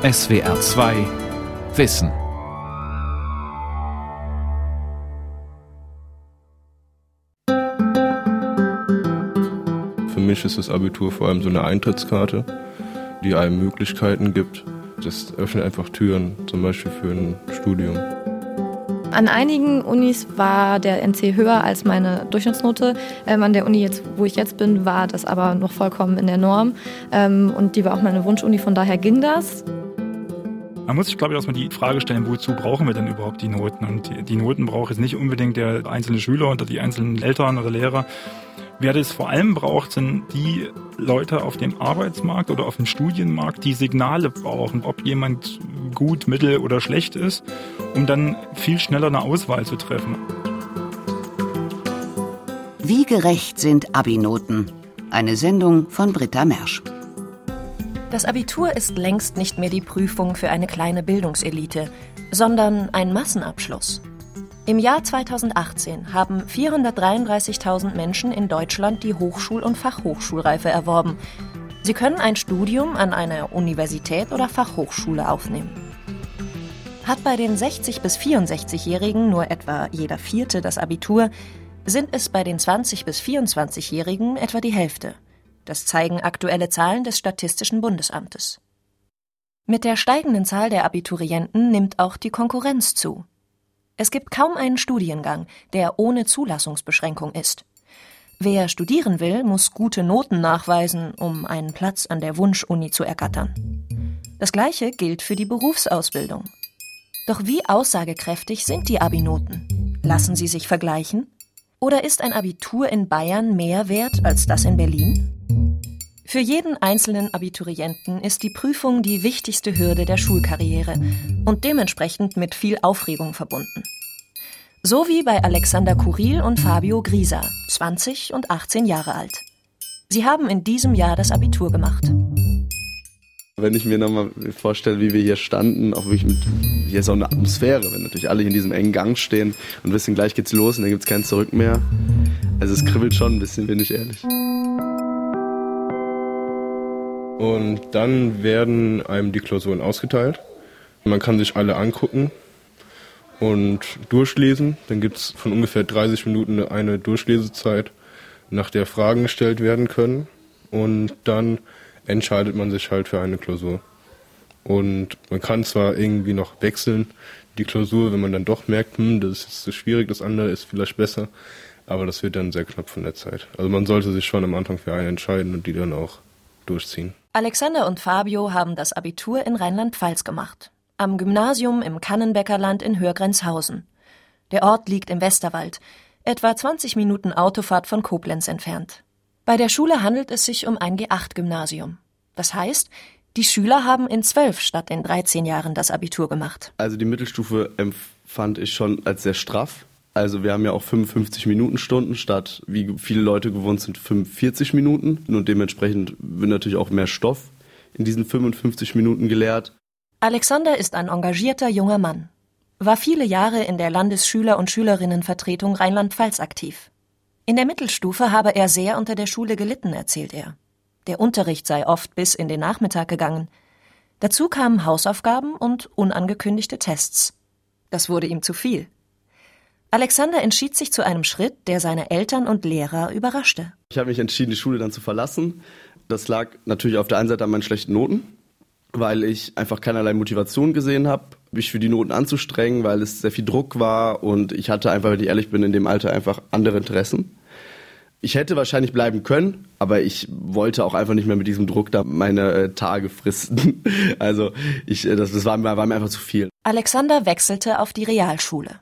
SWR 2 Wissen. Für mich ist das Abitur vor allem so eine Eintrittskarte, die einem Möglichkeiten gibt. Das öffnet einfach Türen, zum Beispiel für ein Studium. An einigen Unis war der NC höher als meine Durchschnittsnote. Ähm, an der Uni, jetzt, wo ich jetzt bin, war das aber noch vollkommen in der Norm. Ähm, und die war auch meine Wunschuni, von daher ging das. Man muss sich, glaube ich, erstmal die Frage stellen, wozu brauchen wir denn überhaupt die Noten? Und die, Noten braucht jetzt nicht unbedingt der einzelne Schüler oder die einzelnen Eltern oder Lehrer. Wer das vor allem braucht, sind die Leute auf dem Arbeitsmarkt oder auf dem Studienmarkt, die Signale brauchen, ob jemand gut, mittel oder schlecht ist, um dann viel schneller eine Auswahl zu treffen. Wie gerecht sind Abi-Noten? Eine Sendung von Britta Mersch. Das Abitur ist längst nicht mehr die Prüfung für eine kleine Bildungselite, sondern ein Massenabschluss. Im Jahr 2018 haben 433.000 Menschen in Deutschland die Hochschul- und Fachhochschulreife erworben. Sie können ein Studium an einer Universität oder Fachhochschule aufnehmen. Hat bei den 60- bis 64-Jährigen nur etwa jeder Vierte das Abitur, sind es bei den 20- bis 24-Jährigen etwa die Hälfte. Das zeigen aktuelle Zahlen des Statistischen Bundesamtes. Mit der steigenden Zahl der Abiturienten nimmt auch die Konkurrenz zu. Es gibt kaum einen Studiengang, der ohne Zulassungsbeschränkung ist. Wer studieren will, muss gute Noten nachweisen, um einen Platz an der Wunschuni zu ergattern. Das gleiche gilt für die Berufsausbildung. Doch wie aussagekräftig sind die Abi-Noten? Lassen sie sich vergleichen? Oder ist ein Abitur in Bayern mehr wert als das in Berlin? Für jeden einzelnen Abiturienten ist die Prüfung die wichtigste Hürde der Schulkarriere und dementsprechend mit viel Aufregung verbunden. So wie bei Alexander Kuril und Fabio Grisa, 20 und 18 Jahre alt. Sie haben in diesem Jahr das Abitur gemacht. Wenn ich mir nochmal vorstelle, wie wir hier standen, auch wirklich mit, hier auch eine Atmosphäre, wenn natürlich alle in diesem engen Gang stehen und wissen, gleich geht's los und dann gibt's kein Zurück mehr. Also es kribbelt schon ein bisschen, bin ich ehrlich. Und dann werden einem die Klausuren ausgeteilt. Man kann sich alle angucken und durchlesen. Dann gibt es von ungefähr 30 Minuten eine Durchlesezeit, nach der Fragen gestellt werden können. Und dann entscheidet man sich halt für eine Klausur. Und man kann zwar irgendwie noch wechseln, die Klausur, wenn man dann doch merkt, hm, das ist zu schwierig, das andere ist vielleicht besser, aber das wird dann sehr knapp von der Zeit. Also man sollte sich schon am Anfang für eine entscheiden und die dann auch durchziehen. Alexander und Fabio haben das Abitur in Rheinland-Pfalz gemacht. Am Gymnasium im Kannenbäckerland in Hörgrenzhausen. Der Ort liegt im Westerwald, etwa 20 Minuten Autofahrt von Koblenz entfernt. Bei der Schule handelt es sich um ein G8-Gymnasium. Das heißt, die Schüler haben in zwölf statt in 13 Jahren das Abitur gemacht. Also die Mittelstufe empfand ich schon als sehr straff. Also wir haben ja auch 55 Minuten Stunden statt, wie viele Leute gewohnt sind, 45 Minuten. Und dementsprechend wird natürlich auch mehr Stoff in diesen 55 Minuten gelehrt. Alexander ist ein engagierter junger Mann. War viele Jahre in der Landesschüler- und Schülerinnenvertretung Rheinland-Pfalz aktiv. In der Mittelstufe habe er sehr unter der Schule gelitten, erzählt er. Der Unterricht sei oft bis in den Nachmittag gegangen. Dazu kamen Hausaufgaben und unangekündigte Tests. Das wurde ihm zu viel. Alexander entschied sich zu einem Schritt, der seine Eltern und Lehrer überraschte. Ich habe mich entschieden, die Schule dann zu verlassen. Das lag natürlich auf der einen Seite an meinen schlechten Noten, weil ich einfach keinerlei Motivation gesehen habe, mich für die Noten anzustrengen, weil es sehr viel Druck war und ich hatte einfach, wenn ich ehrlich bin, in dem Alter einfach andere Interessen. Ich hätte wahrscheinlich bleiben können, aber ich wollte auch einfach nicht mehr mit diesem Druck da meine äh, Tage fristen. Also ich, äh, das, das war, war mir einfach zu viel. Alexander wechselte auf die Realschule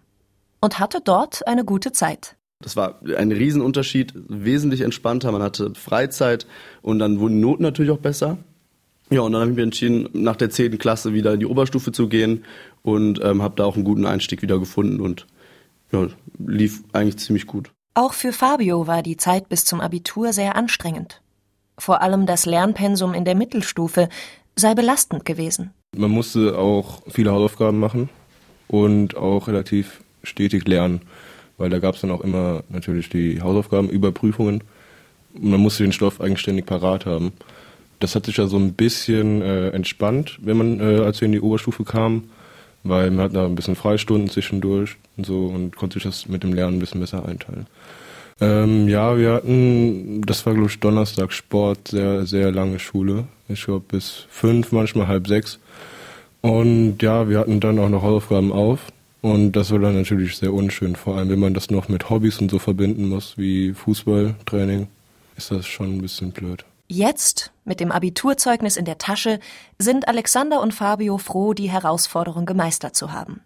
und hatte dort eine gute Zeit. Das war ein Riesenunterschied, wesentlich entspannter. Man hatte Freizeit und dann wurden die Noten natürlich auch besser. Ja, und dann habe ich mich entschieden, nach der 10. Klasse wieder in die Oberstufe zu gehen und ähm, habe da auch einen guten Einstieg wieder gefunden und ja, lief eigentlich ziemlich gut. Auch für Fabio war die Zeit bis zum Abitur sehr anstrengend. Vor allem das Lernpensum in der Mittelstufe sei belastend gewesen. Man musste auch viele Hausaufgaben machen und auch relativ stetig lernen, weil da gab es dann auch immer natürlich die Hausaufgaben, Überprüfungen. Und man musste den Stoff eigenständig parat haben. Das hat sich ja so ein bisschen äh, entspannt, wenn man, äh, als wir in die Oberstufe kamen, weil man hat da ein bisschen Freistunden zwischendurch und so und konnte sich das mit dem Lernen ein bisschen besser einteilen. Ähm, ja, wir hatten, das war glaube ich Donnerstag Sport, sehr, sehr lange Schule. Ich glaube bis fünf, manchmal halb sechs. Und ja, wir hatten dann auch noch Hausaufgaben auf. Und das war dann natürlich sehr unschön, vor allem wenn man das noch mit Hobbys und so verbinden muss, wie Fußballtraining, ist das schon ein bisschen blöd. Jetzt, mit dem Abiturzeugnis in der Tasche, sind Alexander und Fabio froh, die Herausforderung gemeistert zu haben.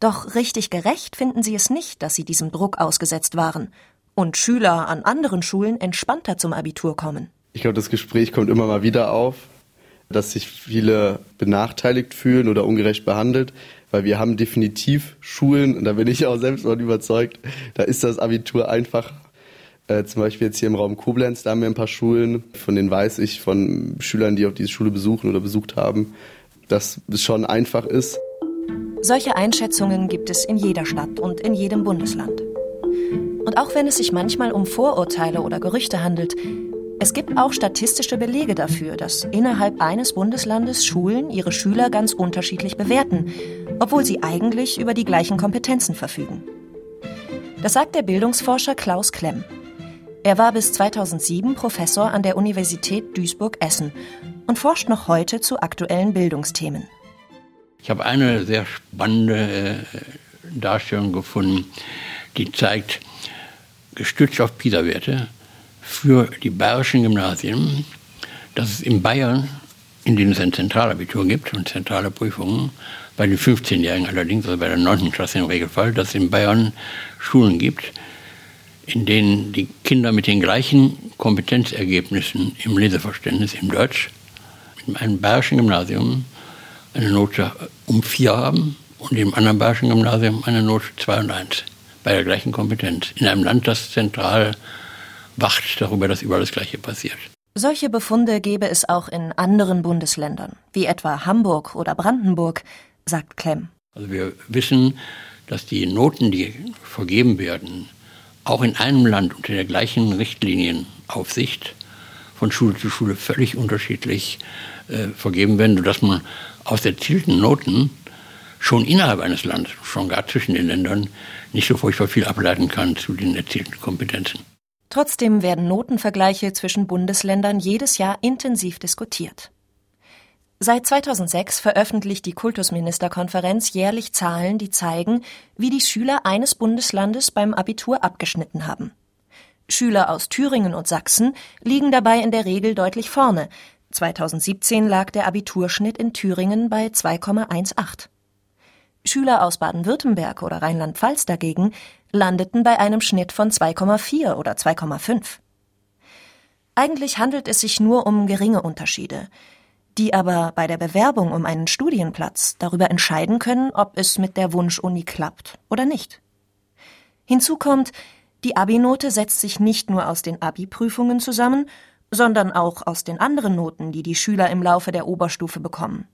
Doch richtig gerecht finden sie es nicht, dass sie diesem Druck ausgesetzt waren und Schüler an anderen Schulen entspannter zum Abitur kommen. Ich glaube, das Gespräch kommt immer mal wieder auf, dass sich viele benachteiligt fühlen oder ungerecht behandelt, weil wir haben definitiv Schulen, und da bin ich auch selbst von überzeugt, da ist das Abitur einfacher. Äh, zum Beispiel jetzt hier im Raum Koblenz, da haben wir ein paar Schulen, von denen weiß ich von Schülern, die auch diese Schule besuchen oder besucht haben, dass es schon einfach ist. Solche Einschätzungen gibt es in jeder Stadt und in jedem Bundesland. Und auch wenn es sich manchmal um Vorurteile oder Gerüchte handelt, es gibt auch statistische Belege dafür, dass innerhalb eines Bundeslandes Schulen ihre Schüler ganz unterschiedlich bewerten, obwohl sie eigentlich über die gleichen Kompetenzen verfügen. Das sagt der Bildungsforscher Klaus Klemm. Er war bis 2007 Professor an der Universität Duisburg-Essen und forscht noch heute zu aktuellen Bildungsthemen. Ich habe eine sehr spannende äh, Darstellung gefunden, die zeigt, gestützt auf PISA-Werte für die bayerischen Gymnasien, dass es in Bayern, in denen es ein Zentralabitur gibt und zentrale Prüfungen, bei den 15-Jährigen allerdings, also bei der 9. Klasse im Regelfall, dass es in Bayern Schulen gibt, in denen die Kinder mit den gleichen Kompetenzergebnissen im Leseverständnis, im Deutsch, in einem bayerischen Gymnasium eine Note um 4 haben und im anderen bayerischen Gymnasium eine Note 2 und 1 bei der gleichen Kompetenz. In einem Land, das zentral wacht darüber, dass überall das Gleiche passiert. Solche Befunde gäbe es auch in anderen Bundesländern, wie etwa Hamburg oder Brandenburg, sagt Klemm. Also wir wissen, dass die Noten, die vergeben werden, auch in einem Land unter der gleichen Richtlinienaufsicht von Schule zu Schule völlig unterschiedlich äh, vergeben werden, sodass man aus erzielten Noten schon innerhalb eines Landes, schon gar zwischen den Ländern, nicht so furchtbar viel ableiten kann zu den erzielten Kompetenzen. Trotzdem werden Notenvergleiche zwischen Bundesländern jedes Jahr intensiv diskutiert. Seit 2006 veröffentlicht die Kultusministerkonferenz jährlich Zahlen, die zeigen, wie die Schüler eines Bundeslandes beim Abitur abgeschnitten haben. Schüler aus Thüringen und Sachsen liegen dabei in der Regel deutlich vorne. 2017 lag der Abiturschnitt in Thüringen bei 2,18. Schüler aus Baden-Württemberg oder Rheinland-Pfalz dagegen landeten bei einem Schnitt von 2,4 oder 2,5. Eigentlich handelt es sich nur um geringe Unterschiede, die aber bei der Bewerbung um einen Studienplatz darüber entscheiden können, ob es mit der Wunschuni klappt oder nicht. Hinzu kommt, die Abi-Note setzt sich nicht nur aus den Abi-Prüfungen zusammen, sondern auch aus den anderen Noten, die die Schüler im Laufe der Oberstufe bekommen.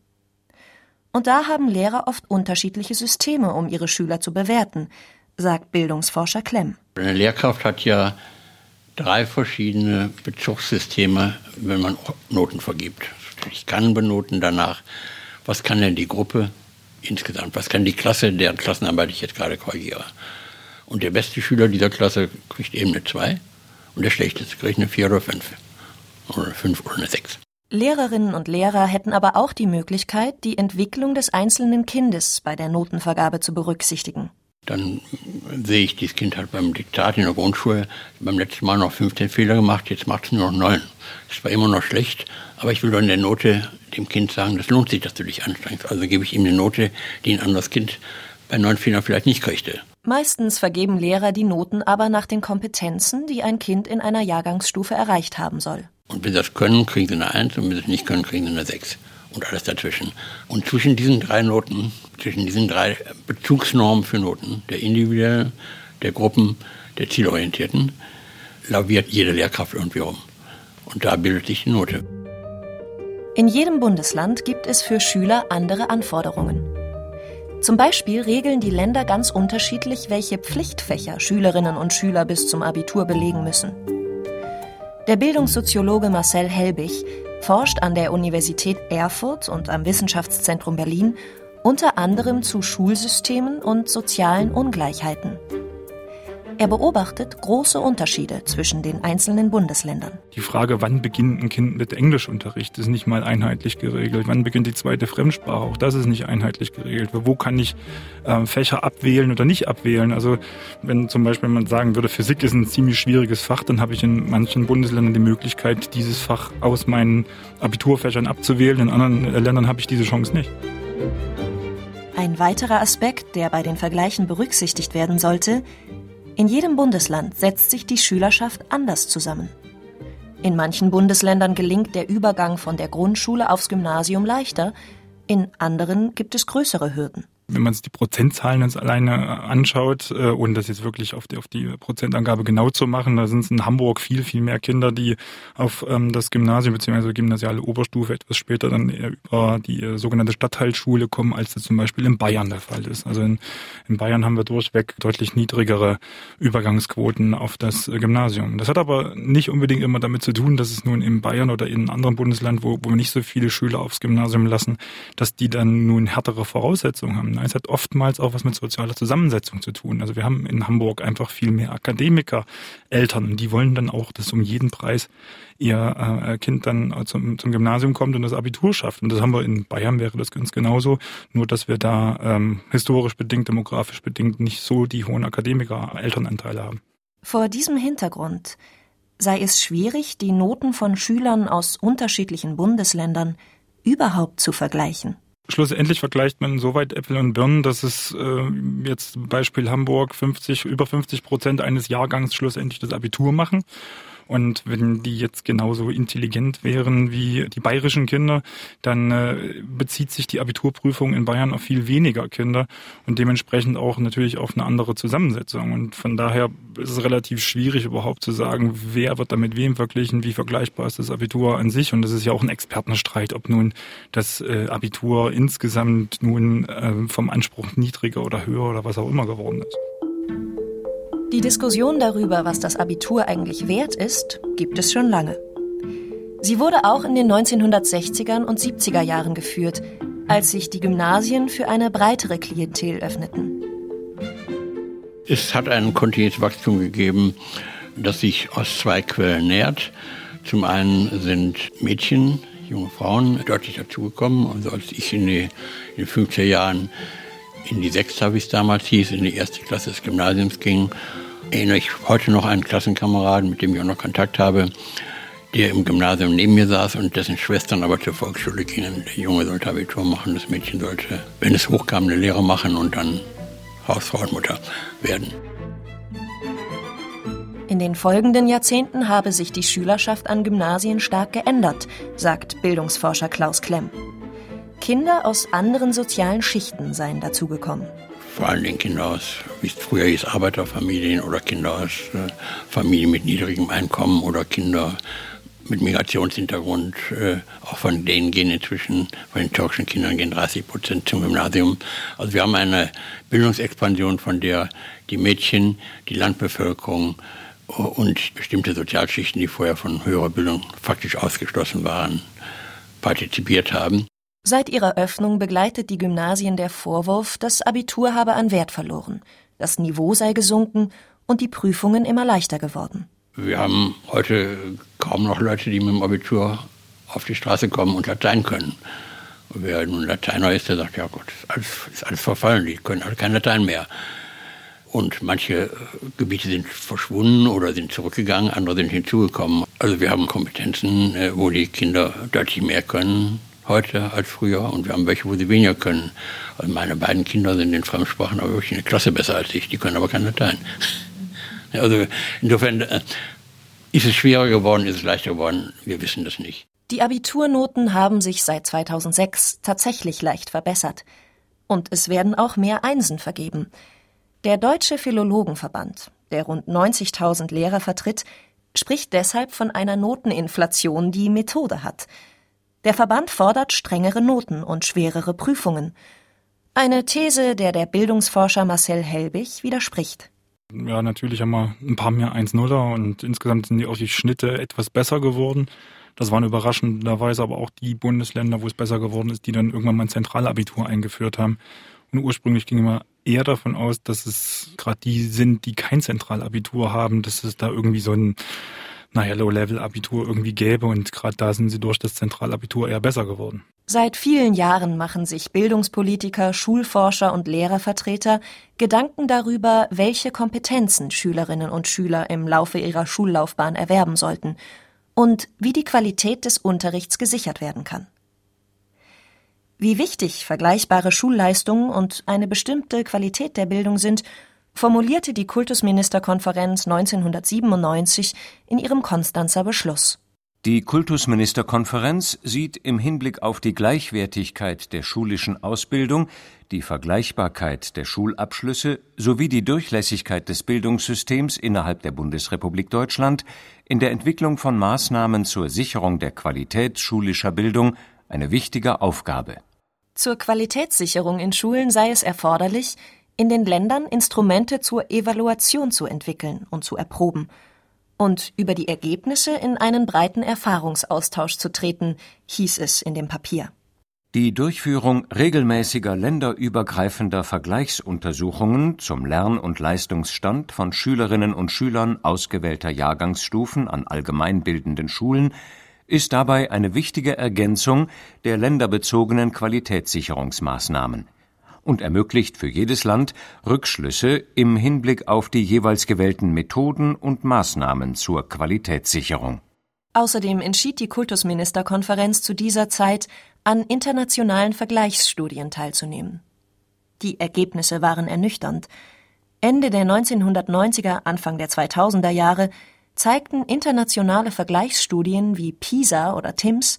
Und da haben Lehrer oft unterschiedliche Systeme, um ihre Schüler zu bewerten, sagt Bildungsforscher Klemm. Eine Lehrkraft hat ja drei verschiedene Bezugssysteme, wenn man Noten vergibt. Ich kann benoten danach, was kann denn die Gruppe insgesamt, was kann die Klasse, deren Klassenarbeit ich jetzt gerade korrigiere. Und der beste Schüler dieser Klasse kriegt eben eine 2 und der schlechteste kriegt eine 4 oder 5 oder eine 5 oder eine 6. Lehrerinnen und Lehrer hätten aber auch die Möglichkeit, die Entwicklung des einzelnen Kindes bei der Notenvergabe zu berücksichtigen. Dann sehe ich, dieses Kind hat beim Diktat in der Grundschule beim letzten Mal noch 15 Fehler gemacht, jetzt macht es nur noch 9. Das war immer noch schlecht, aber ich will in der Note dem Kind sagen, das lohnt sich, dass du dich anstrengst. Also gebe ich ihm eine Note, die ein anderes Kind bei neun Fehlern vielleicht nicht kriegte. Meistens vergeben Lehrer die Noten aber nach den Kompetenzen, die ein Kind in einer Jahrgangsstufe erreicht haben soll. Und wenn sie das können, kriegen sie eine 1 und wenn sie es nicht können, kriegen sie eine 6 und alles dazwischen. Und zwischen diesen drei Noten, zwischen diesen drei Bezugsnormen für Noten, der individuellen, der Gruppen, der zielorientierten, laviert jede Lehrkraft irgendwie rum. Und da bildet sich die Note. In jedem Bundesland gibt es für Schüler andere Anforderungen. Zum Beispiel regeln die Länder ganz unterschiedlich, welche Pflichtfächer Schülerinnen und Schüler bis zum Abitur belegen müssen. Der Bildungssoziologe Marcel Helbig forscht an der Universität Erfurt und am Wissenschaftszentrum Berlin unter anderem zu Schulsystemen und sozialen Ungleichheiten. Er beobachtet große Unterschiede zwischen den einzelnen Bundesländern. Die Frage, wann beginnt ein Kind mit Englischunterricht, ist nicht mal einheitlich geregelt. Wann beginnt die zweite Fremdsprache? Auch das ist nicht einheitlich geregelt. Wo kann ich äh, Fächer abwählen oder nicht abwählen? Also wenn zum Beispiel man sagen würde, Physik ist ein ziemlich schwieriges Fach, dann habe ich in manchen Bundesländern die Möglichkeit, dieses Fach aus meinen Abiturfächern abzuwählen. In anderen Ländern habe ich diese Chance nicht. Ein weiterer Aspekt, der bei den Vergleichen berücksichtigt werden sollte, in jedem Bundesland setzt sich die Schülerschaft anders zusammen. In manchen Bundesländern gelingt der Übergang von der Grundschule aufs Gymnasium leichter, in anderen gibt es größere Hürden wenn man sich die Prozentzahlen jetzt alleine anschaut, äh, ohne das jetzt wirklich auf die, auf die Prozentangabe genau zu machen, da sind es in Hamburg viel, viel mehr Kinder, die auf ähm, das Gymnasium bzw. gymnasiale Oberstufe etwas später dann über die äh, sogenannte Stadtteilschule kommen, als das zum Beispiel in Bayern der Fall ist. Also in, in Bayern haben wir durchweg deutlich niedrigere Übergangsquoten auf das äh, Gymnasium. Das hat aber nicht unbedingt immer damit zu tun, dass es nun in Bayern oder in einem anderen Bundesland, wo, wo wir nicht so viele Schüler aufs Gymnasium lassen, dass die dann nun härtere Voraussetzungen haben. Es hat oftmals auch was mit sozialer Zusammensetzung zu tun. Also wir haben in Hamburg einfach viel mehr Akademiker, Eltern und die wollen dann auch, dass um jeden Preis ihr äh, Kind dann zum, zum Gymnasium kommt und das Abitur schafft. Und das haben wir in Bayern wäre das ganz genauso, nur dass wir da ähm, historisch bedingt, demografisch bedingt nicht so die hohen Akademiker-Elternanteile haben. Vor diesem Hintergrund sei es schwierig, die Noten von Schülern aus unterschiedlichen Bundesländern überhaupt zu vergleichen. Schlussendlich vergleicht man soweit Äpfel und Birnen, dass es äh, jetzt Beispiel Hamburg 50, über 50 Prozent eines Jahrgangs schlussendlich das Abitur machen. Und wenn die jetzt genauso intelligent wären wie die bayerischen Kinder, dann äh, bezieht sich die Abiturprüfung in Bayern auf viel weniger Kinder und dementsprechend auch natürlich auf eine andere Zusammensetzung. Und von daher ist es relativ schwierig überhaupt zu sagen, wer wird da mit wem verglichen, wie vergleichbar ist das Abitur an sich. Und das ist ja auch ein Expertenstreit, ob nun das äh, Abitur insgesamt nun äh, vom Anspruch niedriger oder höher oder was auch immer geworden ist. Die Diskussion darüber, was das Abitur eigentlich wert ist, gibt es schon lange. Sie wurde auch in den 1960er und 70er Jahren geführt, als sich die Gymnasien für eine breitere Klientel öffneten. Es hat ein kontinuierliches Wachstum gegeben, das sich aus zwei Quellen nährt. Zum einen sind Mädchen, junge Frauen deutlich dazugekommen. Also als ich in den 50er Jahren in die sechste, wie es damals hieß, in die erste Klasse des Gymnasiums ging, erinnere ich heute noch einen Klassenkameraden, mit dem ich auch noch Kontakt habe, der im Gymnasium neben mir saß und dessen Schwestern aber zur Volksschule gingen. Der Junge sollte Abitur machen, das Mädchen sollte, wenn es hochkam, eine Lehre machen und dann Hausfrau und Mutter werden. In den folgenden Jahrzehnten habe sich die Schülerschaft an Gymnasien stark geändert, sagt Bildungsforscher Klaus Klemm. Kinder aus anderen sozialen Schichten seien dazugekommen. Vor allen Dingen Kinder aus, wie es früher hieß, Arbeiterfamilien oder Kinder aus äh, Familien mit niedrigem Einkommen oder Kinder mit Migrationshintergrund. Äh, auch von denen gehen inzwischen, von den türkischen Kindern gehen 30 Prozent zum Gymnasium. Also wir haben eine Bildungsexpansion, von der die Mädchen, die Landbevölkerung und bestimmte Sozialschichten, die vorher von höherer Bildung faktisch ausgeschlossen waren, partizipiert haben. Seit ihrer Öffnung begleitet die Gymnasien der Vorwurf, das Abitur habe an Wert verloren, das Niveau sei gesunken und die Prüfungen immer leichter geworden. Wir haben heute kaum noch Leute, die mit dem Abitur auf die Straße kommen und Latein können. Und wer nun Lateiner ist, der sagt, ja Gott, ist alles, ist alles verfallen, die können alle kein Latein mehr. Und manche Gebiete sind verschwunden oder sind zurückgegangen, andere sind hinzugekommen. Also wir haben Kompetenzen, äh, wo die Kinder deutlich mehr können heute als früher und wir haben welche, wo sie weniger können. Also meine beiden Kinder sind in Fremdsprachen aber wirklich eine Klasse besser als ich, die können aber kein Latein. Also insofern äh, ist es schwerer geworden, ist es leichter geworden, wir wissen das nicht. Die Abiturnoten haben sich seit 2006 tatsächlich leicht verbessert. Und es werden auch mehr Einsen vergeben. Der Deutsche Philologenverband, der rund 90.000 Lehrer vertritt, spricht deshalb von einer Noteninflation, die Methode hat – der Verband fordert strengere Noten und schwerere Prüfungen. Eine These, der der Bildungsforscher Marcel Helbig widerspricht. Ja, natürlich haben wir ein paar mehr 1-0er und insgesamt sind die auch die Schnitte etwas besser geworden. Das waren überraschenderweise aber auch die Bundesländer, wo es besser geworden ist, die dann irgendwann mal ein Zentralabitur eingeführt haben. Und ursprünglich ging immer eher davon aus, dass es gerade die sind, die kein Zentralabitur haben, dass es da irgendwie so ein naja, Low-Level-Abitur irgendwie gäbe und gerade da sind sie durch das Zentralabitur eher besser geworden. Seit vielen Jahren machen sich Bildungspolitiker, Schulforscher und Lehrervertreter Gedanken darüber, welche Kompetenzen Schülerinnen und Schüler im Laufe ihrer Schullaufbahn erwerben sollten und wie die Qualität des Unterrichts gesichert werden kann. Wie wichtig vergleichbare Schulleistungen und eine bestimmte Qualität der Bildung sind, formulierte die Kultusministerkonferenz 1997 in ihrem Konstanzer Beschluss. Die Kultusministerkonferenz sieht im Hinblick auf die Gleichwertigkeit der schulischen Ausbildung, die Vergleichbarkeit der Schulabschlüsse sowie die Durchlässigkeit des Bildungssystems innerhalb der Bundesrepublik Deutschland in der Entwicklung von Maßnahmen zur Sicherung der Qualität schulischer Bildung eine wichtige Aufgabe. Zur Qualitätssicherung in Schulen sei es erforderlich, in den Ländern Instrumente zur Evaluation zu entwickeln und zu erproben und über die Ergebnisse in einen breiten Erfahrungsaustausch zu treten, hieß es in dem Papier. Die Durchführung regelmäßiger länderübergreifender Vergleichsuntersuchungen zum Lern- und Leistungsstand von Schülerinnen und Schülern ausgewählter Jahrgangsstufen an allgemeinbildenden Schulen ist dabei eine wichtige Ergänzung der länderbezogenen Qualitätssicherungsmaßnahmen und ermöglicht für jedes Land Rückschlüsse im Hinblick auf die jeweils gewählten Methoden und Maßnahmen zur Qualitätssicherung. Außerdem entschied die Kultusministerkonferenz zu dieser Zeit, an internationalen Vergleichsstudien teilzunehmen. Die Ergebnisse waren ernüchternd. Ende der 1990er, Anfang der 2000er Jahre zeigten internationale Vergleichsstudien wie PISA oder TIMSS,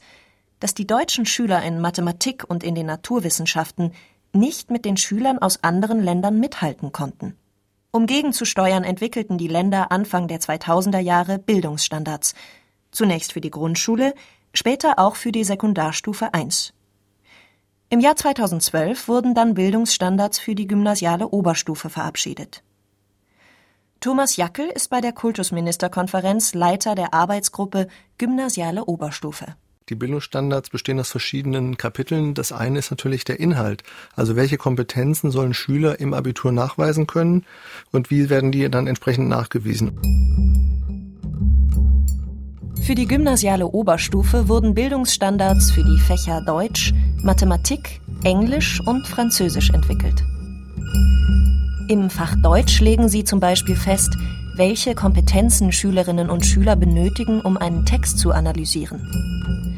dass die deutschen Schüler in Mathematik und in den Naturwissenschaften nicht mit den Schülern aus anderen Ländern mithalten konnten. Um gegenzusteuern, entwickelten die Länder Anfang der 2000er Jahre Bildungsstandards, zunächst für die Grundschule, später auch für die Sekundarstufe 1. Im Jahr 2012 wurden dann Bildungsstandards für die gymnasiale Oberstufe verabschiedet. Thomas Jackel ist bei der Kultusministerkonferenz Leiter der Arbeitsgruppe Gymnasiale Oberstufe. Die Bildungsstandards bestehen aus verschiedenen Kapiteln. Das eine ist natürlich der Inhalt. Also welche Kompetenzen sollen Schüler im Abitur nachweisen können und wie werden die dann entsprechend nachgewiesen? Für die gymnasiale Oberstufe wurden Bildungsstandards für die Fächer Deutsch, Mathematik, Englisch und Französisch entwickelt. Im Fach Deutsch legen sie zum Beispiel fest, welche Kompetenzen Schülerinnen und Schüler benötigen, um einen Text zu analysieren.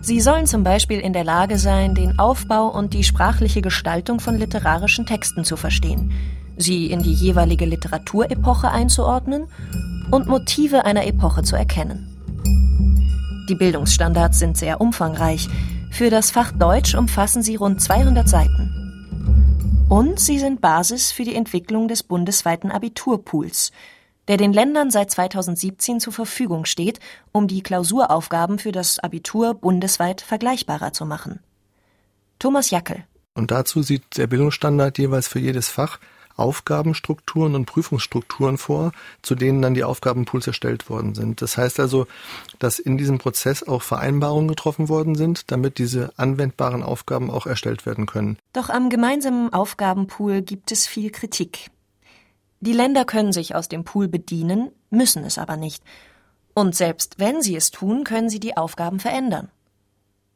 Sie sollen zum Beispiel in der Lage sein, den Aufbau und die sprachliche Gestaltung von literarischen Texten zu verstehen, sie in die jeweilige Literaturepoche einzuordnen und Motive einer Epoche zu erkennen. Die Bildungsstandards sind sehr umfangreich. Für das Fach Deutsch umfassen sie rund 200 Seiten. Und sie sind Basis für die Entwicklung des bundesweiten Abiturpools, der den Ländern seit 2017 zur Verfügung steht, um die Klausuraufgaben für das Abitur bundesweit vergleichbarer zu machen. Thomas Jackel. Und dazu sieht der Bildungsstandard jeweils für jedes Fach Aufgabenstrukturen und Prüfungsstrukturen vor, zu denen dann die Aufgabenpools erstellt worden sind. Das heißt also, dass in diesem Prozess auch Vereinbarungen getroffen worden sind, damit diese anwendbaren Aufgaben auch erstellt werden können. Doch am gemeinsamen Aufgabenpool gibt es viel Kritik. Die Länder können sich aus dem Pool bedienen, müssen es aber nicht. Und selbst wenn sie es tun, können sie die Aufgaben verändern.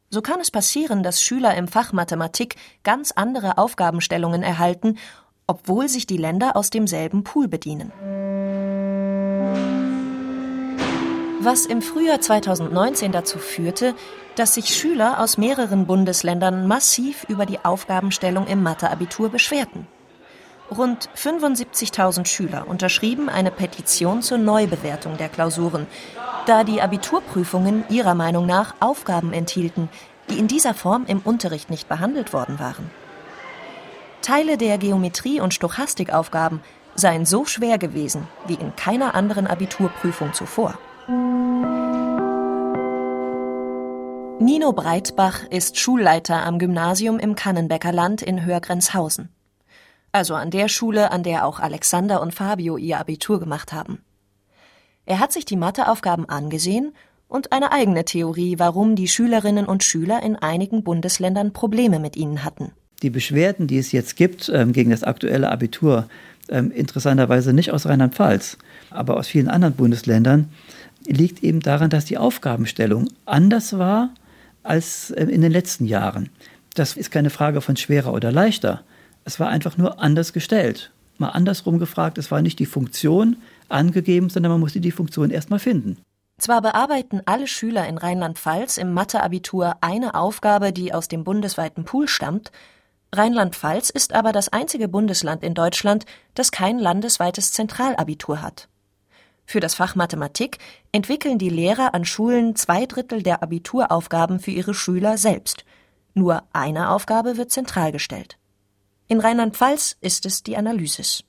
So kann es passieren, dass Schüler im Fach Mathematik ganz andere Aufgabenstellungen erhalten, obwohl sich die Länder aus demselben Pool bedienen. Was im Frühjahr 2019 dazu führte, dass sich Schüler aus mehreren Bundesländern massiv über die Aufgabenstellung im Matheabitur beschwerten. Rund 75.000 Schüler unterschrieben eine Petition zur Neubewertung der Klausuren, da die Abiturprüfungen ihrer Meinung nach Aufgaben enthielten, die in dieser Form im Unterricht nicht behandelt worden waren. Teile der Geometrie- und Stochastikaufgaben seien so schwer gewesen wie in keiner anderen Abiturprüfung zuvor. Nino Breitbach ist Schulleiter am Gymnasium im Kannenbecker Land in Hörgrenzhausen also an der Schule, an der auch Alexander und Fabio ihr Abitur gemacht haben. Er hat sich die Matheaufgaben angesehen und eine eigene Theorie, warum die Schülerinnen und Schüler in einigen Bundesländern Probleme mit ihnen hatten. Die Beschwerden, die es jetzt gibt ähm, gegen das aktuelle Abitur, ähm, interessanterweise nicht aus Rheinland-Pfalz, aber aus vielen anderen Bundesländern, liegt eben daran, dass die Aufgabenstellung anders war als äh, in den letzten Jahren. Das ist keine Frage von schwerer oder leichter. Es war einfach nur anders gestellt. Mal andersrum gefragt, es war nicht die Funktion angegeben, sondern man musste die Funktion erstmal finden. Zwar bearbeiten alle Schüler in Rheinland-Pfalz im Matheabitur eine Aufgabe, die aus dem bundesweiten Pool stammt, Rheinland-Pfalz ist aber das einzige Bundesland in Deutschland, das kein landesweites Zentralabitur hat. Für das Fach Mathematik entwickeln die Lehrer an Schulen zwei Drittel der Abituraufgaben für ihre Schüler selbst. Nur eine Aufgabe wird zentral gestellt. In Rheinland-Pfalz ist es die Analysis.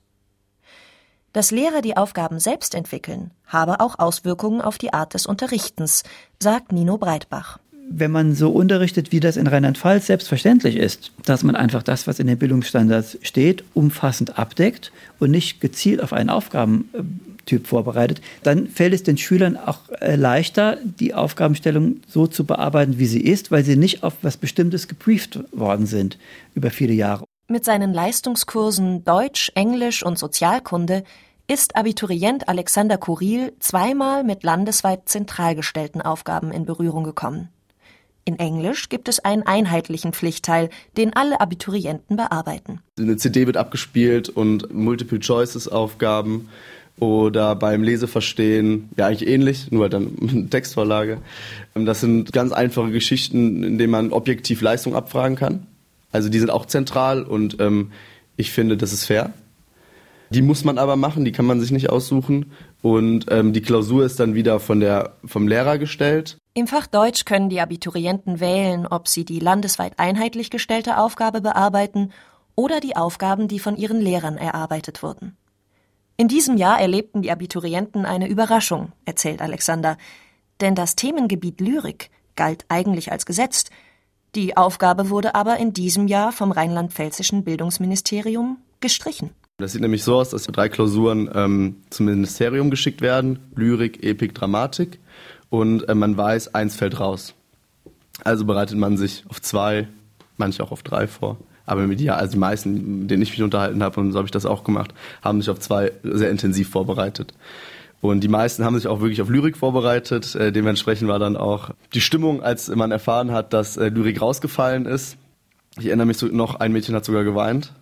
Dass Lehrer die Aufgaben selbst entwickeln, habe auch Auswirkungen auf die Art des Unterrichtens, sagt Nino Breitbach wenn man so unterrichtet, wie das in Rheinland-Pfalz selbstverständlich ist, dass man einfach das, was in den Bildungsstandards steht, umfassend abdeckt und nicht gezielt auf einen Aufgabentyp vorbereitet, dann fällt es den Schülern auch äh, leichter, die Aufgabenstellung so zu bearbeiten, wie sie ist, weil sie nicht auf was Bestimmtes gebrieft worden sind über viele Jahre. Mit seinen Leistungskursen Deutsch, Englisch und Sozialkunde ist Abiturient Alexander Kuril zweimal mit landesweit zentral gestellten Aufgaben in Berührung gekommen. In Englisch gibt es einen einheitlichen Pflichtteil, den alle Abiturienten bearbeiten. Eine CD wird abgespielt und Multiple-Choices-Aufgaben oder beim Leseverstehen, ja eigentlich ähnlich, nur dann Textvorlage. Das sind ganz einfache Geschichten, in denen man objektiv Leistung abfragen kann. Also die sind auch zentral und ähm, ich finde, das ist fair. Die muss man aber machen, die kann man sich nicht aussuchen. Und ähm, die Klausur ist dann wieder von der, vom Lehrer gestellt. Im Fach Deutsch können die Abiturienten wählen, ob sie die landesweit einheitlich gestellte Aufgabe bearbeiten oder die Aufgaben, die von ihren Lehrern erarbeitet wurden. In diesem Jahr erlebten die Abiturienten eine Überraschung, erzählt Alexander, denn das Themengebiet Lyrik galt eigentlich als gesetzt, die Aufgabe wurde aber in diesem Jahr vom rheinland-pfälzischen Bildungsministerium gestrichen. Das sieht nämlich so aus, dass drei Klausuren ähm, zum Ministerium geschickt werden: Lyrik, Epik, Dramatik und äh, man weiß, eins fällt raus. Also bereitet man sich auf zwei, manche auch auf drei vor. Aber mit ja, also die meisten, denen ich mich unterhalten habe, und so habe ich das auch gemacht, haben sich auf zwei sehr intensiv vorbereitet. Und die meisten haben sich auch wirklich auf Lyrik vorbereitet. Äh, dementsprechend war dann auch die Stimmung, als man erfahren hat, dass äh, Lyrik rausgefallen ist. Ich erinnere mich so noch, ein Mädchen hat sogar geweint.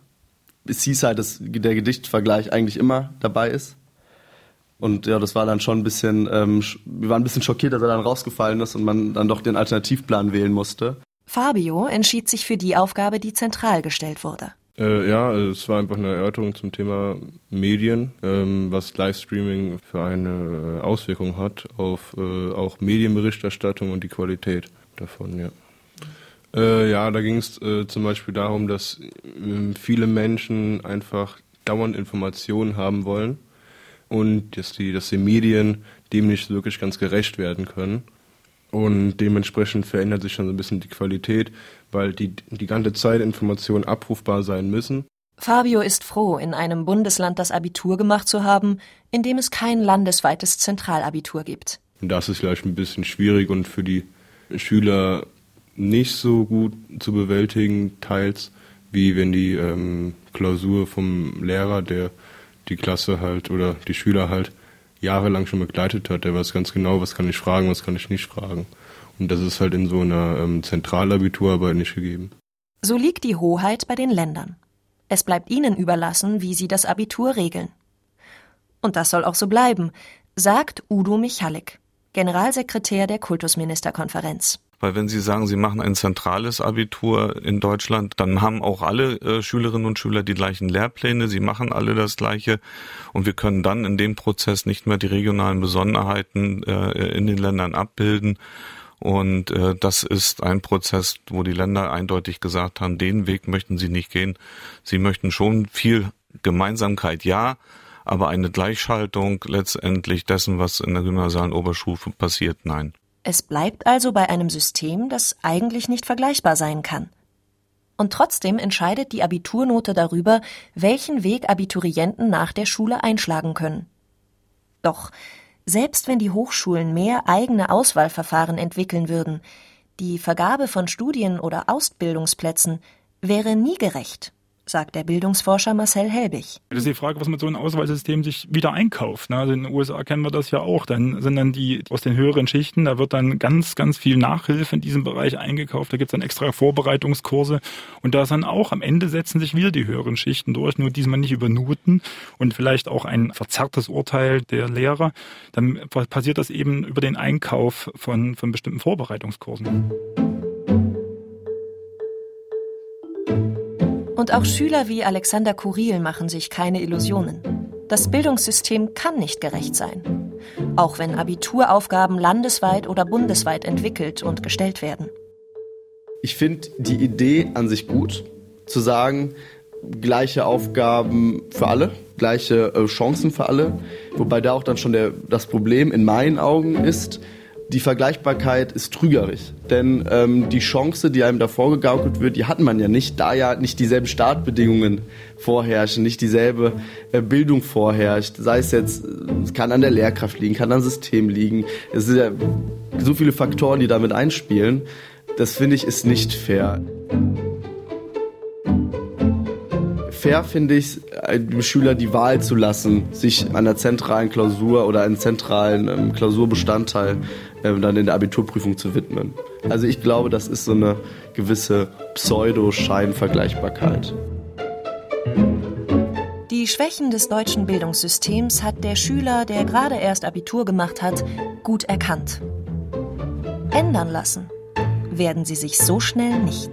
Es hieß halt, dass der Gedichtvergleich eigentlich immer dabei ist. Und ja, das war dann schon ein bisschen, ähm, wir waren ein bisschen schockiert, dass er dann rausgefallen ist und man dann doch den Alternativplan wählen musste. Fabio entschied sich für die Aufgabe, die zentral gestellt wurde. Äh, ja, es war einfach eine Erörterung zum Thema Medien, ähm, was Livestreaming für eine äh, Auswirkung hat auf äh, auch Medienberichterstattung und die Qualität davon, ja. Äh, ja, da ging es äh, zum Beispiel darum, dass äh, viele Menschen einfach dauernd Informationen haben wollen und dass die, dass die Medien dem nicht wirklich ganz gerecht werden können. Und dementsprechend verändert sich schon so ein bisschen die Qualität, weil die, die ganze Zeit Informationen abrufbar sein müssen. Fabio ist froh, in einem Bundesland das Abitur gemacht zu haben, in dem es kein landesweites Zentralabitur gibt. Das ist vielleicht ein bisschen schwierig und für die Schüler nicht so gut zu bewältigen, teils, wie wenn die ähm, Klausur vom Lehrer, der die Klasse halt oder die Schüler halt jahrelang schon begleitet hat. Der weiß ganz genau, was kann ich fragen, was kann ich nicht fragen. Und das ist halt in so einer ähm, Zentralabiturarbeit nicht gegeben. So liegt die Hoheit bei den Ländern. Es bleibt ihnen überlassen, wie sie das Abitur regeln. Und das soll auch so bleiben, sagt Udo Michalik, Generalsekretär der Kultusministerkonferenz. Weil wenn Sie sagen, Sie machen ein zentrales Abitur in Deutschland, dann haben auch alle äh, Schülerinnen und Schüler die gleichen Lehrpläne, sie machen alle das Gleiche und wir können dann in dem Prozess nicht mehr die regionalen Besonderheiten äh, in den Ländern abbilden. Und äh, das ist ein Prozess, wo die Länder eindeutig gesagt haben, den Weg möchten sie nicht gehen. Sie möchten schon viel Gemeinsamkeit, ja, aber eine Gleichschaltung letztendlich dessen, was in der gymnasialen Oberstufe passiert, nein. Es bleibt also bei einem System, das eigentlich nicht vergleichbar sein kann. Und trotzdem entscheidet die Abiturnote darüber, welchen Weg Abiturienten nach der Schule einschlagen können. Doch selbst wenn die Hochschulen mehr eigene Auswahlverfahren entwickeln würden, die Vergabe von Studien- oder Ausbildungsplätzen wäre nie gerecht sagt der Bildungsforscher Marcel Helbig. Das ist die Frage, was man so ein Auswahlsystem sich wieder einkauft. Ne? Also in den USA kennen wir das ja auch. Dann sind dann die aus den höheren Schichten, da wird dann ganz, ganz viel Nachhilfe in diesem Bereich eingekauft. Da gibt es dann extra Vorbereitungskurse. Und da ist dann auch am Ende setzen sich wieder die höheren Schichten durch, nur diesmal nicht über Noten und vielleicht auch ein verzerrtes Urteil der Lehrer. Dann passiert das eben über den Einkauf von, von bestimmten Vorbereitungskursen. Und auch Schüler wie Alexander Kuril machen sich keine Illusionen. Das Bildungssystem kann nicht gerecht sein. Auch wenn Abituraufgaben landesweit oder bundesweit entwickelt und gestellt werden. Ich finde die Idee an sich gut, zu sagen, gleiche Aufgaben für alle, gleiche äh, Chancen für alle. Wobei da auch dann schon der, das Problem in meinen Augen ist, die Vergleichbarkeit ist trügerisch. Denn ähm, die Chance, die einem da vorgegaukelt wird, die hat man ja nicht, da ja nicht dieselben Startbedingungen vorherrschen, nicht dieselbe äh, Bildung vorherrscht. Sei es jetzt, es kann an der Lehrkraft liegen, kann am System liegen. Es sind ja so viele Faktoren, die damit einspielen. Das finde ich ist nicht fair. Fair finde ich, einem Schüler die Wahl zu lassen, sich einer zentralen Klausur oder einem zentralen ähm, Klausurbestandteil dann in der Abiturprüfung zu widmen. Also ich glaube, das ist so eine gewisse Pseudo-Scheinvergleichbarkeit. Die Schwächen des deutschen Bildungssystems hat der Schüler, der gerade erst Abitur gemacht hat, gut erkannt. Ändern lassen werden sie sich so schnell nicht.